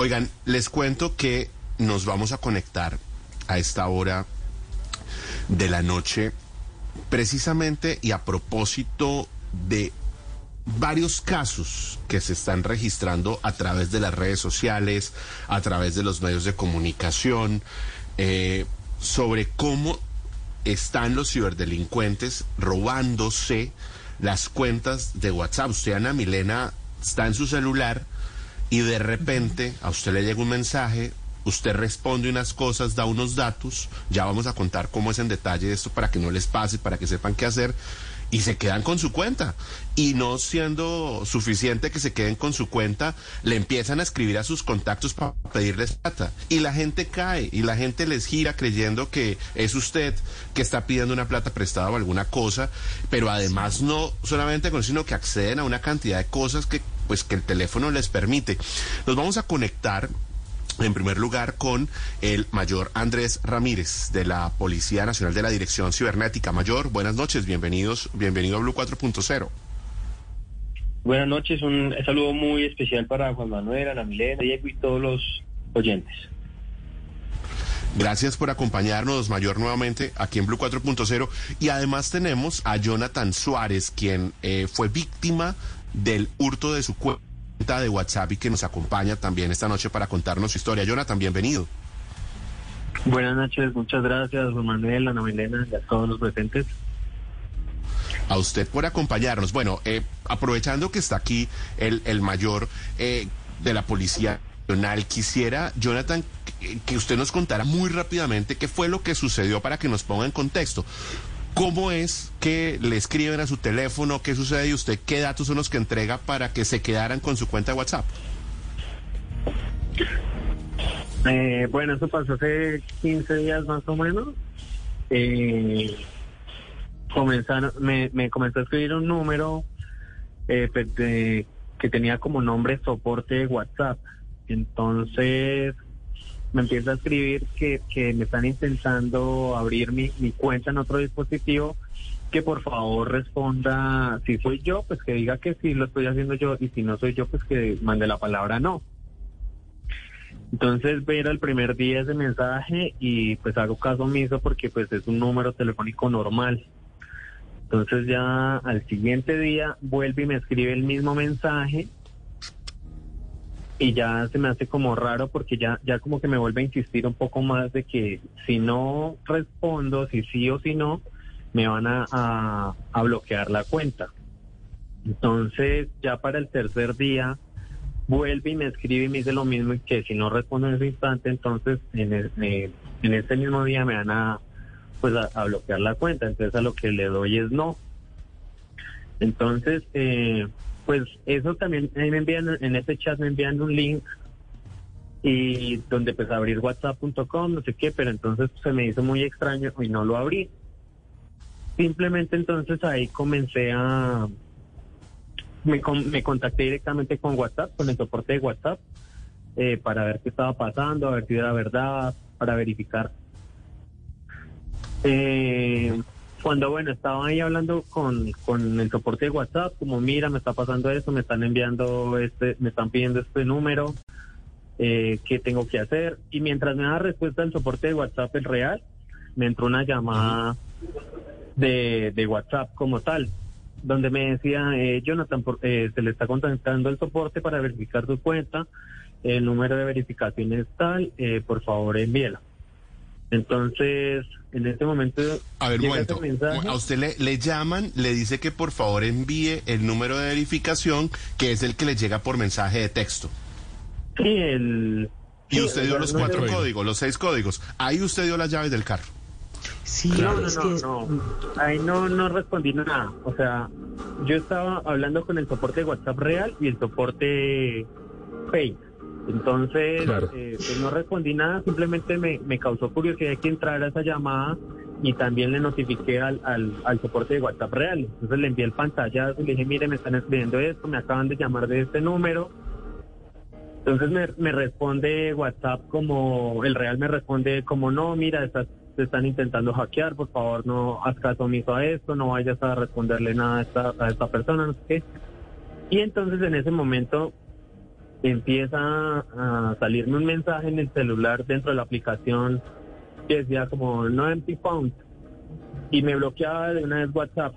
Oigan, les cuento que nos vamos a conectar a esta hora de la noche precisamente y a propósito de varios casos que se están registrando a través de las redes sociales, a través de los medios de comunicación, eh, sobre cómo están los ciberdelincuentes robándose las cuentas de WhatsApp. Usted, Ana Milena, está en su celular y de repente a usted le llega un mensaje, usted responde unas cosas, da unos datos, ya vamos a contar cómo es en detalle esto para que no les pase, para que sepan qué hacer, y se quedan con su cuenta. Y no siendo suficiente que se queden con su cuenta, le empiezan a escribir a sus contactos para pedirles plata. Y la gente cae y la gente les gira creyendo que es usted que está pidiendo una plata prestada o alguna cosa, pero además no solamente con sino que acceden a una cantidad de cosas que pues que el teléfono les permite. Nos vamos a conectar en primer lugar con el mayor Andrés Ramírez de la Policía Nacional de la Dirección Cibernética. Mayor, buenas noches, bienvenidos, bienvenido a Blue 4.0. Buenas noches, un saludo muy especial para Juan Manuel, Ana Milena, Diego y todos los oyentes. Gracias por acompañarnos, Mayor, nuevamente aquí en Blue 4.0. Y además tenemos a Jonathan Suárez, quien eh, fue víctima del hurto de su cuenta de WhatsApp y que nos acompaña también esta noche para contarnos su historia. Jonathan, bienvenido. Buenas noches, muchas gracias, Juan Manuel, Ana Milena y a todos los presentes. A usted por acompañarnos. Bueno, eh, aprovechando que está aquí el, el mayor eh, de la Policía Nacional, quisiera, Jonathan, que, que usted nos contara muy rápidamente qué fue lo que sucedió para que nos ponga en contexto. ¿Cómo es que le escriben a su teléfono? ¿Qué sucede y usted qué datos son los que entrega para que se quedaran con su cuenta de WhatsApp? Eh, bueno, eso pasó hace 15 días más o menos. Eh, comenzaron, me, me comenzó a escribir un número eh, de- que tenía como nombre soporte de WhatsApp. Entonces me empieza a escribir que, que me están intentando abrir mi, mi cuenta en otro dispositivo, que por favor responda si soy yo, pues que diga que sí lo estoy haciendo yo, y si no soy yo, pues que mande la palabra no. Entonces ver el primer día ese mensaje y pues hago caso omiso porque pues es un número telefónico normal. Entonces ya al siguiente día vuelve y me escribe el mismo mensaje y ya se me hace como raro porque ya, ya como que me vuelve a insistir un poco más de que si no respondo, si sí o si no, me van a, a, bloquear la cuenta. Entonces ya para el tercer día vuelve y me escribe y me dice lo mismo y que si no respondo en ese instante, entonces en, el- eh, en ese mismo día me van a pues a, a bloquear la cuenta. Entonces a lo que le doy es no. Entonces, eh, pues eso también ahí me envían en ese chat me envían un link y donde pues abrir whatsapp.com, no sé qué, pero entonces se me hizo muy extraño y no lo abrí. Simplemente entonces ahí comencé a me, me contacté directamente con WhatsApp, con el soporte de WhatsApp, eh, para ver qué estaba pasando, a ver si era verdad, para verificar. Eh, cuando, bueno, estaba ahí hablando con, con el soporte de WhatsApp, como mira, me está pasando esto, me están enviando este, me están pidiendo este número, eh, ¿qué tengo que hacer? Y mientras me da respuesta el soporte de WhatsApp, el real, me entró una llamada de, de WhatsApp como tal, donde me decía, eh, Jonathan, por- eh, se le está contactando el soporte para verificar su cuenta, el número de verificación es tal, eh, por favor envíela. Entonces, en este momento... A ver, momento. mensaje. A usted le, le llaman, le dice que por favor envíe el número de verificación, que es el que le llega por mensaje de texto. Sí, el... Y sí, usted dio el- los no, cuatro no, códigos, los seis códigos. Ahí usted dio las llaves del carro. Sí, No, no, no, que no. Ahí no, no respondí nada. O sea, yo estaba hablando con el soporte de WhatsApp real y el soporte fake. Entonces, eh, pues no respondí nada, simplemente me, me causó curiosidad que entrara esa llamada y también le notifiqué al, al, al, soporte de WhatsApp real. Entonces le envié el pantallazo y le dije, mire, me están escribiendo esto, me acaban de llamar de este número. Entonces me, me responde WhatsApp como, el real me responde como, no, mira, estás, te están intentando hackear, por favor no haz caso omiso a esto, no vayas a responderle nada a esta, a esta persona, no sé qué. Y entonces en ese momento empieza a salirme un mensaje en el celular dentro de la aplicación que decía como no empty phone y me bloqueaba de una vez WhatsApp.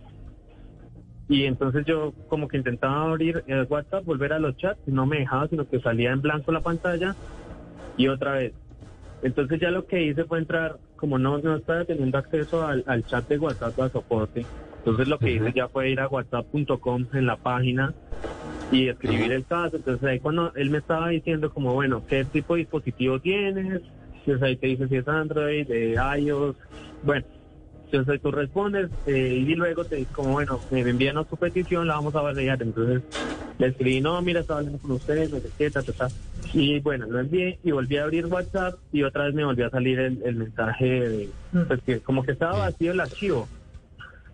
Y entonces yo como que intentaba abrir el WhatsApp, volver a los chats y no me dejaba, sino que salía en blanco la pantalla y otra vez. Entonces ya lo que hice fue entrar, como no, no estaba teniendo acceso al, chat de WhatsApp a soporte, entonces lo que hice ya fue ir a whatsapp.com en la página y escribir el caso. Entonces ahí cuando él me estaba diciendo como, bueno, ¿qué tipo de dispositivo tienes? Entonces ahí te dice si es Android, de iOS, bueno. Entonces ahí tú respondes eh, y luego te dice como, bueno, me envían su petición, la vamos a validar. Entonces le escribí, no, mira, estaba hablando con ustedes, no sé qué, ta, ta, ta. Y bueno, lo envié y volví a abrir WhatsApp y otra vez me volvió a salir el, mensaje de, pues que como que estaba vacío el archivo.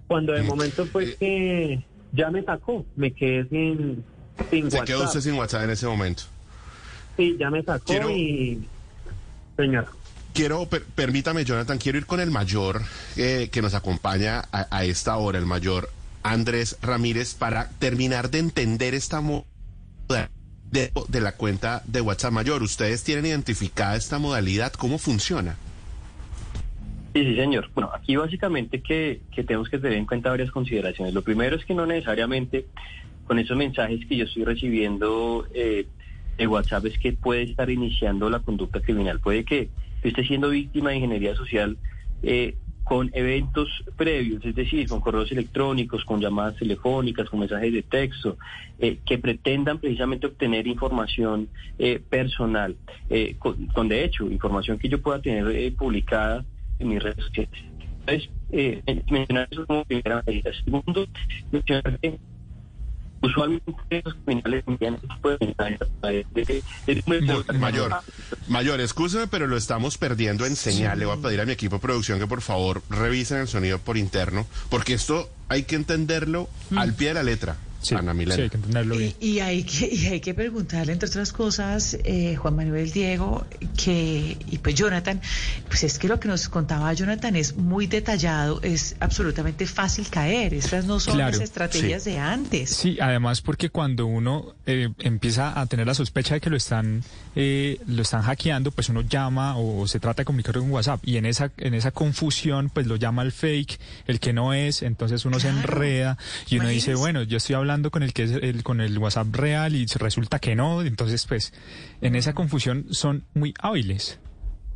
Cuando de momento fue que ya me sacó, me quedé sin, sin Se quedó usted sin WhatsApp en ese momento. Sí, ya me sacó y... Señor. Quiero, permítame, Jonathan, quiero ir con el mayor eh, que nos acompaña a, esta hora, el mayor Andrés Ramírez, para terminar de entender esta moda de, de, la cuenta de WhatsApp mayor. ¿Ustedes tienen identificada esta modalidad? ¿Cómo funciona? Sí, sí, señor. Bueno, aquí básicamente que, que tenemos que tener en cuenta varias consideraciones. Lo primero es que no necesariamente con esos mensajes que yo estoy recibiendo eh, de WhatsApp es que puede estar iniciando la conducta criminal. Puede que esté siendo víctima de ingeniería social eh, con eventos previos, es decir, con correos electrónicos, con llamadas telefónicas, con mensajes de texto, eh, que pretendan precisamente obtener información personal, con, de hecho información que yo pueda tener publicada en mis redes sociales. Entonces, mencionar eso como primera medida. Segundo, mencionar que usualmente los criminales envían Mayor, mayor, escúcheme, pero lo estamos perdiendo en señal. Le voy a pedir a mi equipo de producción que por favor revisen el sonido por interno, porque esto hay que entenderlo al pie de la letra. Sí, hay que entenderlo bien. Y, hay que, y hay que preguntarle, entre otras cosas, eh, Juan Manuel Diego, que, y pues Jonathan, pues es que lo que nos contaba Jonathan es muy detallado, es absolutamente fácil caer. Estas no son las estrategias de antes. Sí, además porque cuando uno eh, empieza a tener la sospecha de que lo están, eh, lo están hackeando, pues uno llama o se trata de comunicar con WhatsApp y en esa, en esa confusión, pues lo llama el fake, el que no es, entonces uno se enreda y uno dice, bueno, yo estoy hablando hablando con el que es el, con el WhatsApp real y resulta que no, entonces pues en esa confusión son muy hábiles.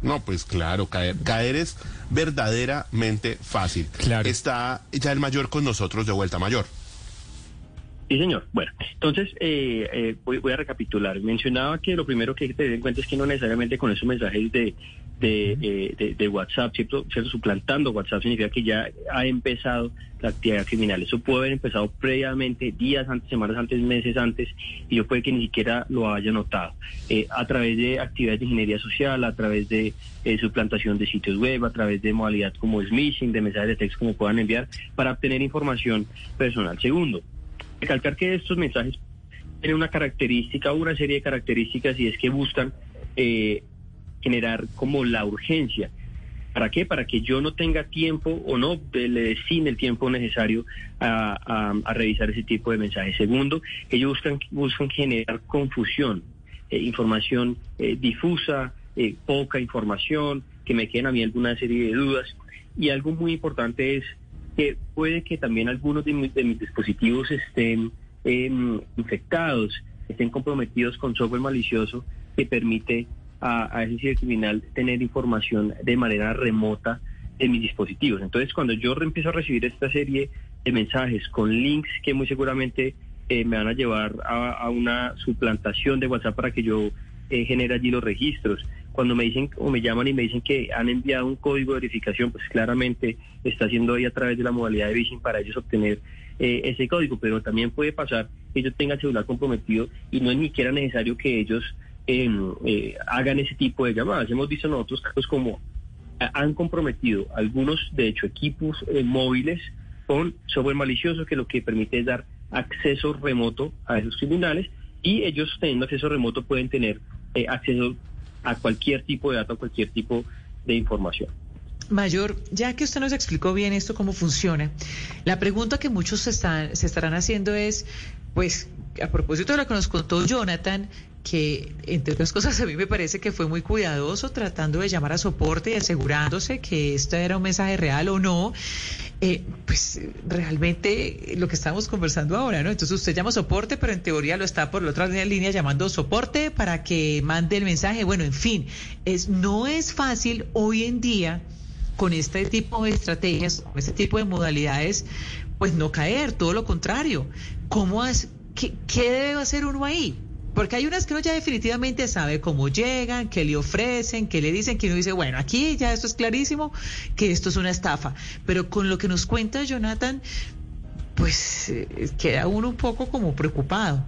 No, pues claro, caer, caer es verdaderamente fácil. Claro. Está ya el mayor con nosotros de vuelta mayor. Sí, señor. Bueno, entonces eh, eh, voy, a recapitular. Mencionaba que lo primero que hay que tener en cuenta es que no necesariamente con esos mensajes de, de, eh, WhatsApp, ¿cierto? Suplantando WhatsApp significa que ya ha empezado la actividad criminal. Eso puede haber empezado previamente, días antes, semanas antes, meses antes, y yo puede que ni siquiera lo haya notado. a través de actividades de ingeniería social, a través de suplantación de sitios web, a través de modalidad como smishing, de mensajes de texto como puedan enviar, para obtener información personal. Segundo, recalcar que estos mensajes tienen una característica, una serie de características y es que buscan eh, generar como la urgencia. ¿Para qué? Para que yo no tenga tiempo o no le destine el tiempo necesario a, revisar ese tipo de mensajes. Segundo, ellos buscan, buscan generar confusión, eh, información eh, difusa, poca información, que me queden a mí alguna serie de dudas. Y algo muy importante es que puede que también algunos de, mis, dispositivos estén em, infectados, estén comprometidos con software malicioso que permite a, a ese criminal tener información de manera remota de mis dispositivos. Entonces, cuando yo empiezo a recibir esta serie de mensajes con links que muy seguramente eh, me van a llevar a, una suplantación de WhatsApp para que yo eh, genere allí los registros, cuando me dicen o me llaman y me dicen que han enviado un código de verificación, pues claramente está haciendo ahí a través de la modalidad de phishing para ellos obtener eh, ese código, pero también puede pasar que yo tenga el celular comprometido y no es ni siquiera necesario que ellos em, eh, hagan ese tipo de llamadas. Hemos visto nosotros casos como han comprometido algunos, de hecho, equipos eh, móviles con software malicioso que lo que permite es dar acceso remoto a esos tribunales y ellos teniendo acceso remoto pueden tener eh, acceso a cualquier tipo de datos, a cualquier tipo de información. Mayor, ya que usted nos explicó bien esto, cómo funciona, la pregunta que muchos se, están, se estarán haciendo es, pues, a propósito de lo que nos contó Jonathan, que entre otras cosas a mí me parece que fue muy cuidadoso tratando de llamar a soporte y asegurándose que esto era un mensaje real o no, eh, pues realmente lo que estamos conversando ahora, ¿no? Entonces usted llama soporte, pero en teoría lo está por la otra línea llamando soporte para que mande el mensaje. Bueno, en fin, es, no es fácil hoy en día con este tipo de estrategias, con este tipo de modalidades, pues no caer, todo lo contrario. ¿Cómo es, qué, qué debe hacer uno ahí? Porque hay unas que uno ya definitivamente sabe cómo llegan, qué le ofrecen, qué le dicen, que uno dice, bueno, aquí ya esto es clarísimo, que esto es una estafa. Pero con lo que nos cuenta Jonathan, pues eh, queda uno un poco como preocupado.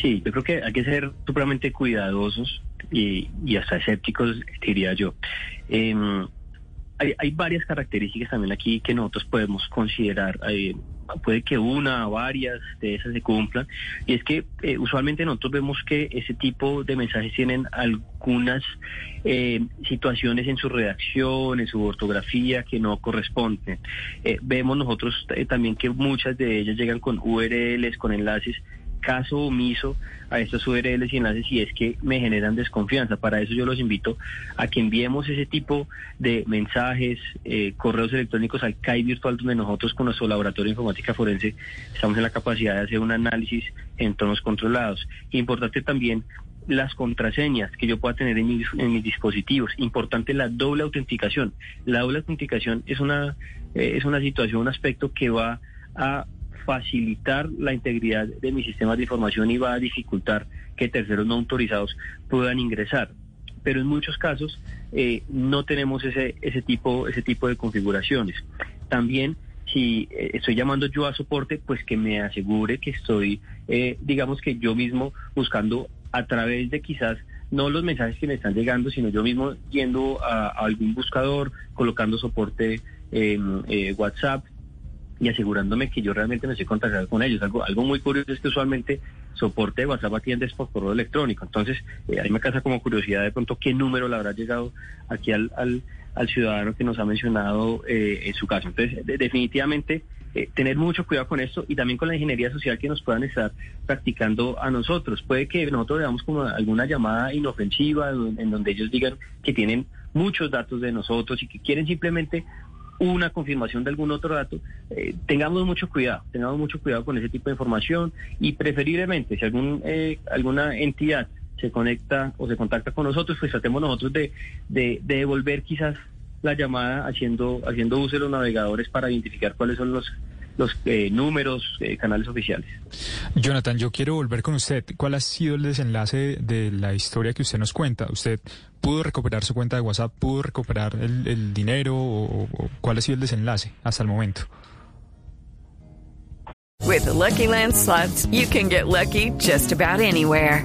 Sí, yo creo que hay que ser supremamente cuidadosos y, hasta escépticos, diría yo. Em, hay, hay, varias características también aquí que nosotros podemos considerar. Eh, puede que una o varias de esas se cumplan. Y es que eh, usualmente nosotros vemos que ese tipo de mensajes tienen algunas eh, situaciones en su redacción, en su ortografía que no corresponden. vemos nosotros también que muchas de ellas llegan con URLs, con enlaces caso omiso a estos URLs y enlaces si es que me generan desconfianza. Para eso yo los invito a que enviemos ese tipo de mensajes, eh, correos electrónicos al CAI virtual donde nosotros con nuestro laboratorio de informática forense estamos en la capacidad de hacer un análisis en tonos controlados. Importante también las contraseñas que yo pueda tener en mis, en mis dispositivos. Importante la doble autenticación. La doble autenticación es una, eh, es una situación, un aspecto que va a facilitar la integridad de mis sistemas de información y va a dificultar que terceros no autorizados puedan ingresar. Pero en muchos casos eh, no tenemos ese, ese, tipo, ese tipo de configuraciones. También si eh, estoy llamando yo a soporte, pues que me asegure que estoy, eh, digamos que yo mismo buscando a través de quizás no los mensajes que me están llegando, sino yo mismo yendo a, algún buscador, colocando soporte en WhatsApp, y asegurándome que yo realmente me estoy contactando con ellos. Algo, algo muy curioso es que usualmente soporte WhatsApp atiendes por correo electrónico. Entonces, eh, ahí me casa como curiosidad de pronto qué número le habrá llegado aquí al, al, ciudadano que nos ha mencionado eh, en su caso. Entonces, definitivamente, eh, tener mucho cuidado con esto y también con la ingeniería social que nos puedan estar practicando a nosotros. Puede que nosotros veamos como alguna llamada inofensiva en donde ellos digan que tienen muchos datos de nosotros y que quieren simplemente una confirmación de algún otro dato, eh, tengamos mucho cuidado, tengamos mucho cuidado con ese tipo de información y preferiblemente si algún, eh, alguna entidad se conecta o se contacta con nosotros, pues tratemos nosotros de, de, devolver quizás la llamada haciendo, haciendo uso de los navegadores para identificar cuáles son los los eh, números, eh, canales oficiales. Jonathan, yo quiero volver con usted. ¿Cuál ha sido el desenlace de la historia que usted nos cuenta? ¿Usted pudo recuperar su cuenta de WhatsApp? ¿Pudo recuperar el, dinero? O, ¿Cuál ha sido el desenlace hasta el momento? With the Lucky Land slots, you can get lucky just about anywhere.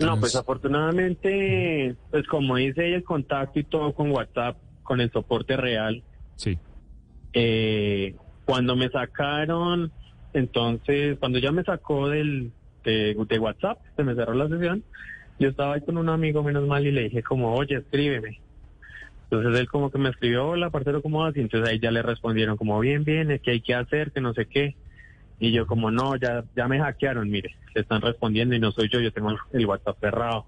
No, pues afortunadamente, pues como dice el contacto y todo con WhatsApp, con el soporte real. Sí. Eh, cuando me sacaron, entonces, cuando ya me sacó del de, WhatsApp, se me cerró la sesión, yo estaba ahí con un amigo menos mal y le dije como, oye, escríbeme. Entonces él como que me escribió, hola, parcero, ¿cómo vas? Y entonces ahí ya le respondieron como, bien, bien, ¿qué hay que hacer? Que no sé qué. Y yo como, no, ya, ya me hackearon, mire, le están respondiendo y no soy yo, yo tengo el WhatsApp cerrado.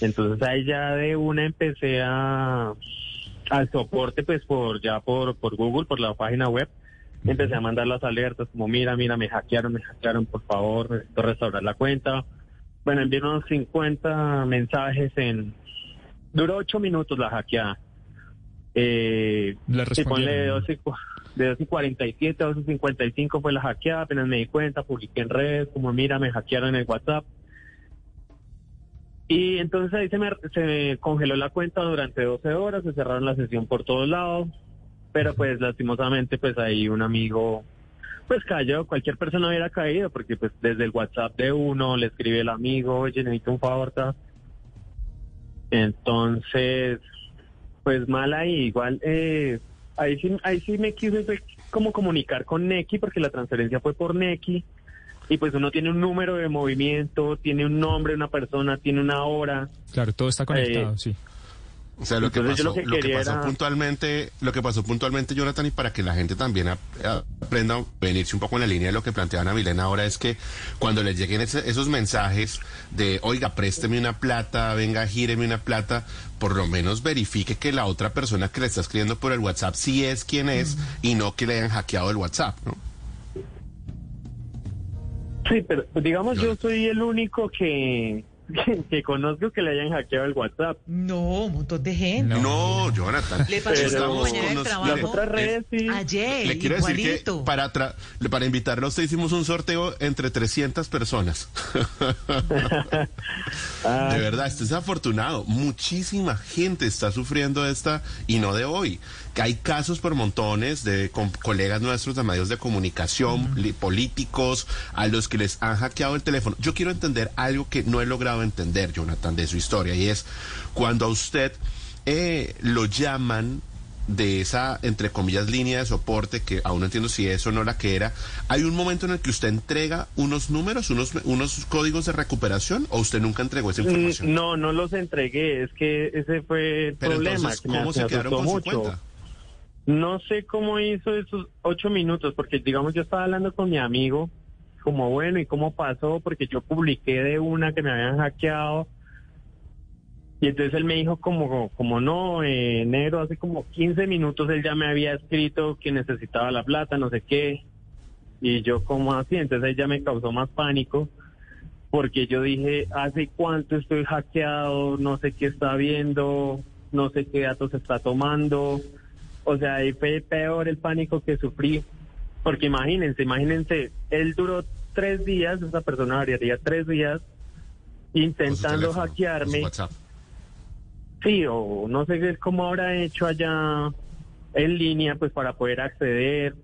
Entonces ahí ya de una empecé a al soporte pues por ya por, por Google, por la página web, empecé a mandar las alertas como mira, mira, me hackearon, me hackearon, por favor, necesito restaurar la cuenta. Bueno, envié unos 50 mensajes en, duró ocho minutos la hackeada. Eh, Le sí, ponle de respondieron. 12, cu- de 12 y 47 a 12 y 55 fue la hackeada, apenas me di cuenta, publiqué en redes, como mira, me hackearon el WhatsApp. Y entonces ahí se me, se me congeló la cuenta durante 12 horas, se cerraron la sesión por todos lados, pero pues lastimosamente pues ahí un amigo pues cayó, cualquier persona hubiera caído, porque pues desde el WhatsApp de uno le escribe el amigo, oye, necesito un favor, ta". entonces pues mal ahí, igual eh, ahí sí, ahí sí me quise como comunicar con Neki, porque la transferencia fue por Neki, y pues uno tiene un número de movimiento, tiene un nombre una persona, tiene una hora, Claro, todo está conectado, Eh, sí. O sea, lo que pasó, lo que lo que quería pasó era- puntualmente, lo que pasó puntualmente, Jonathan, y para que la gente también ap- aprenda a venirse un poco en la línea de lo que planteaba Ana Milena ahora, es que cuando les lleguen ese- esos mensajes de, oiga, présteme una plata, venga, gíreme una plata, por lo menos verifique que la otra persona que le está escribiendo por el WhatsApp sí es quien es y no que le hayan hackeado el WhatsApp, ¿no? Sí, pero digamos, yo soy el único que, que conozco que le hayan hackeado el WhatsApp. No, un montón de gente. No, Jonathan. Le pasó nos- trabajo. mire, Otras redes sí. Ayer, Le quiero decir que igualito. para, tra- para invitarlo a usted hicimos un sorteo entre 300 personas. Ah, De verdad, este es afortunado. Muchísima gente está sufriendo esta y no de hoy. Que hay casos por montones de com- colegas nuestros de medios de comunicación, políticos, a los que les han hackeado el teléfono. Yo quiero entender algo que no he logrado entender, Jonathan, de su historia, y es cuando a usted eh, lo llaman de esa, entre comillas, línea de soporte, que aún no entiendo si eso o no la que era, ¿hay un momento en el que usted entrega unos números, unos, unos códigos de recuperación o usted nunca entregó esa información? mm, no, no los entregué, es que ese fue el Pero problema. entonces, que me- ¿cómo me se quedaron con su cuenta? No sé cómo hizo esos ocho minutos, porque digamos yo estaba hablando con mi amigo, como bueno, ¿y cómo pasó? Porque yo publiqué de una que me habían hackeado. Y entonces él me dijo como, como no, eh, enero, hace como 15 minutos él ya me había escrito que necesitaba la plata, no sé qué. Y yo como así, entonces ya me causó más pánico, porque yo dije, ¿hace cuánto estoy hackeado? No sé qué está viendo, no sé qué datos está tomando. O sea, ahí fue peor el pánico que sufrí. Porque imagínense, imagínense, él duró tres días, esa persona variaría tres días intentando teléfono, hackearme. Sí, o no sé qué- cómo habrá hecho allá en línea, pues para poder acceder.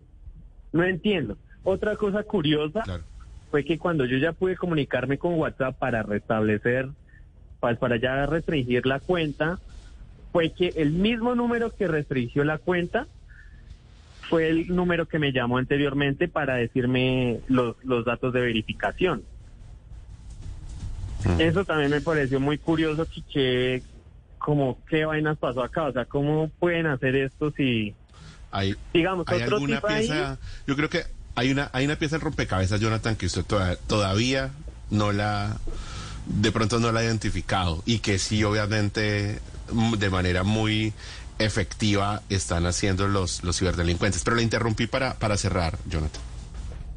No entiendo. Otra cosa curiosa Claro. fue que cuando yo ya pude comunicarme con WhatsApp para restablecer, para ya restringir la cuenta, fue que el mismo número que restringió la cuenta fue el número que me llamó anteriormente para decirme los, los datos de verificación. Mm. Eso también me pareció muy curioso que, como qué vainas pasó acá, o sea, cómo pueden hacer esto si, Hay, digamos, hay otro alguna tipo ahí, pieza, yo creo que hay una, hay una pieza en rompecabezas, Jonathan, que usted toda- todavía no la, de pronto no la ha identificado y que sí, obviamente, m- de manera muy efectiva están haciendo los, los ciberdelincuentes. Pero le interrumpí para, para cerrar, Jonathan.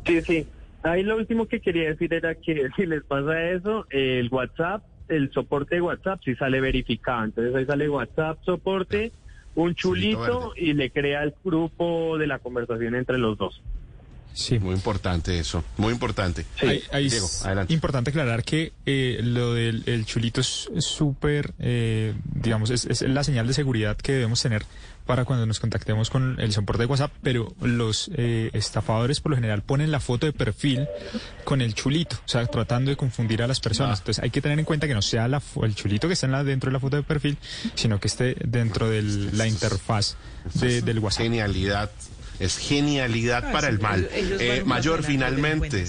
Sí, sí. Ahí lo último que quería decir era que si les pasa eso, el WhatsApp, el soporte de WhatsApp sí sale verificado. Entonces ahí sale WhatsApp soporte, un chulito y le crea el grupo de la conversación entre los dos. Sí. Muy importante eso, muy importante. Ahí- ahí Diego, adelante. importante aclarar que eh, lo del el chulito es súper, eh, digamos, es, es la señal de seguridad que debemos tener para cuando nos contactemos con el soporte de WhatsApp, pero los eh, estafadores por lo general ponen la foto de perfil con el chulito, o sea, tratando de confundir a las personas. Ah. Entonces hay que tener en cuenta que no sea la el chulito que está en la, dentro de la foto de perfil, sino que esté dentro de la interfaz de- del WhatsApp. Genialidad, es genialidad Ah, para sí, el mal. Eh, mayor finalmente,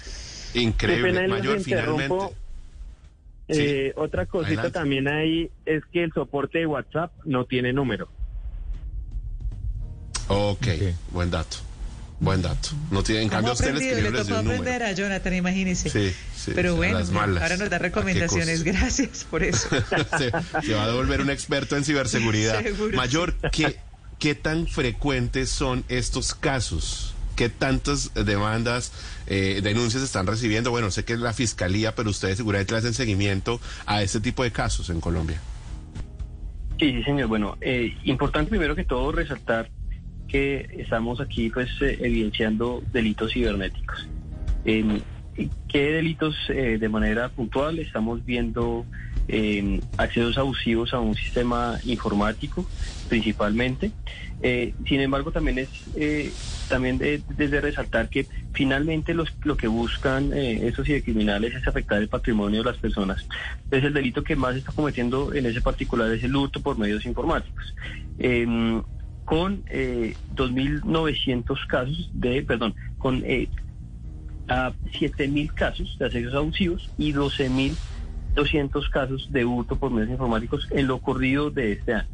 increíble, mayor finalmente. Sí. Eh, otra cosita Adelante. también ahí es que el soporte de WhatsApp no tiene número. Ok, Ok. buen dato. Buen dato. No tiene, en ¿Cómo cambio, usted le tocó aprender número. a Jonathan, imagínese. Sí, sí, Pero bueno, ahora nos da ¿A qué recomendaciones. Gracias por eso. se, se va a devolver un experto en ciberseguridad. Seguro. Mayor, ¿qué, ¿qué tan frecuentes son estos casos? ¿Qué tantas demandas, eh, denuncias están recibiendo? Bueno, sé que es la fiscalía, pero ustedes seguramente le hacen seguimiento a este tipo de casos en Colombia. Sí, sí, señor. Bueno, eh, importante primero que todo resaltar que estamos aquí pues eh, evidenciando delitos cibernéticos. ¿Qué delitos eh, de manera puntual? Estamos viendo eh, accesos abusivos a un sistema informático principalmente. Eh, sin embargo, también es eh, también de- desde resaltar que finalmente los, lo que buscan eh, estos cibercriminales es afectar el patrimonio de las personas. Entonces, el delito que más está cometiendo en ese particular es el hurto por medios informáticos. Em, con eh, 2.900 casos de, perdón, con eh, a 7.000 casos de accesos abusivos y 12.200 casos de hurto por medios informáticos en lo corrido de este año.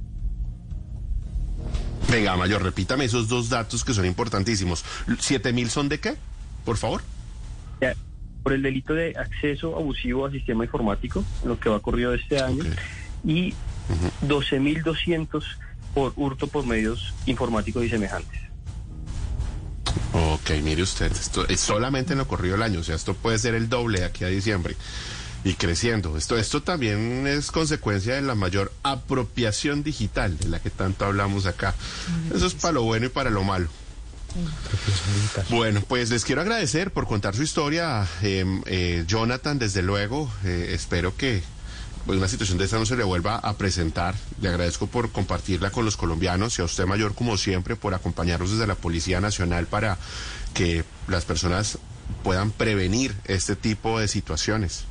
Venga, Mayor, repítame esos dos datos que son importantísimos. ¿Siete mil son de qué? Por favor. Ya, Por el delito de acceso abusivo al sistema informático, lo que va corrido de este año, Ok. y 12.200 por hurto por medios informáticos y semejantes. Ok, mire usted, esto es solamente en lo corrido del año, o sea, esto puede ser el doble de aquí a diciembre y creciendo. Esto, esto también es consecuencia de la mayor apropiación digital de la que tanto hablamos acá. Eso es para lo bueno y para lo malo. Bueno, pues les quiero agradecer por contar su historia, eh, eh, Jonathan, desde luego. eh, espero que pues, una situación de esta no se le vuelva a presentar. Le agradezco por compartirla con los colombianos y a usted, Mayor, como siempre, por acompañarnos desde la Policía Nacional para que las personas puedan prevenir este tipo de situaciones.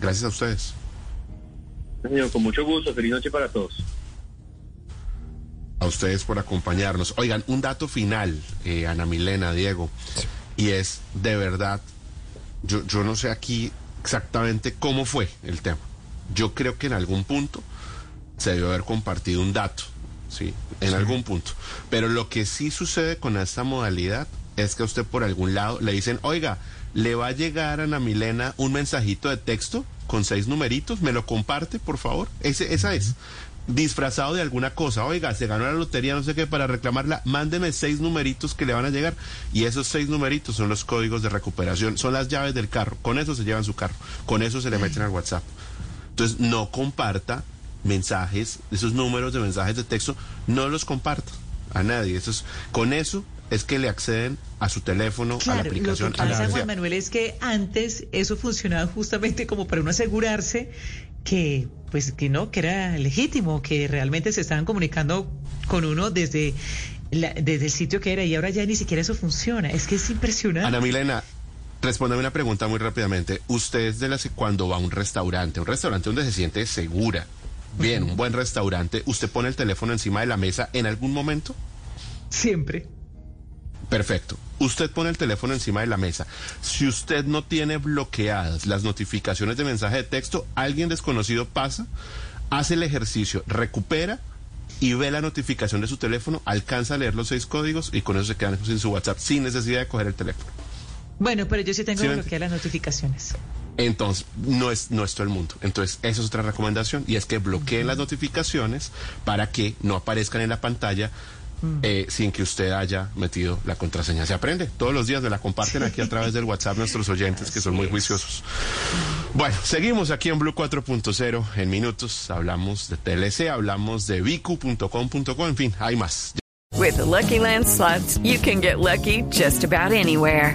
Gracias a ustedes. Señor, con mucho gusto. Feliz noche para todos. A ustedes por acompañarnos. Oigan, un dato final, eh, Ana Milena, Diego, y es de verdad, yo, yo no sé aquí exactamente cómo fue el tema. Yo creo que en algún punto se debió haber compartido un dato, ¿sí? En algún punto. Pero lo que sí sucede con esta modalidad es que a usted por algún lado le dicen, oiga, le va a llegar a Ana Milena un mensajito de texto con seis numeritos, ¿me lo comparte, por favor? Esa es. Disfrazado de alguna cosa, oiga, se ganó la lotería, no sé qué, para reclamarla, mándeme seis numeritos que le van a llegar. Y esos seis numeritos son los códigos de recuperación, son las llaves del carro. Con eso se llevan su carro, con eso se le meten al WhatsApp. Entonces, no comparta mensajes, esos números de mensajes de texto, no los comparta a nadie. Eso es, con eso es que le acceden a su teléfono, a la Claro, aplicación, lo que a la pasa, Juan. Manuel, es que antes eso funcionaba justamente como para uno asegurarse que, pues, que no, que era legítimo, que realmente se estaban comunicando con uno desde, la- desde el sitio que era y ahora ya ni siquiera eso funciona. Es que es impresionante. Ana Milena, respóndame una pregunta muy rápidamente. Usted es de las cuando va a un restaurante, un restaurante donde se siente segura, bien, un buen restaurante, ¿usted pone el teléfono encima de la mesa en algún momento? Siempre. Perfecto. Usted pone el teléfono encima de la mesa. Si usted no tiene bloqueadas las notificaciones de mensaje de texto, alguien desconocido pasa, hace el ejercicio, recupera y ve la notificación de su teléfono, alcanza a leer los seis códigos y con eso se quedan sin su WhatsApp sin necesidad de coger el teléfono. Bueno, pero yo sí tengo Sí, bloqueadas las notificaciones. Entonces, no es, no es todo el mundo. Entonces, esa es otra recomendación y es que bloqueen las notificaciones para que no aparezcan en la pantalla eh, sin que usted haya metido la contraseña. Se aprende todos los días, me la comparten aquí a través del WhatsApp nuestros oyentes que son muy juiciosos. Bueno, seguimos aquí en Blue 4.0 en minutos. Hablamos de TLC, hablamos de vicu.com.co, en fin, hay más. With the Lucky Land slots, you can get lucky just about anywhere.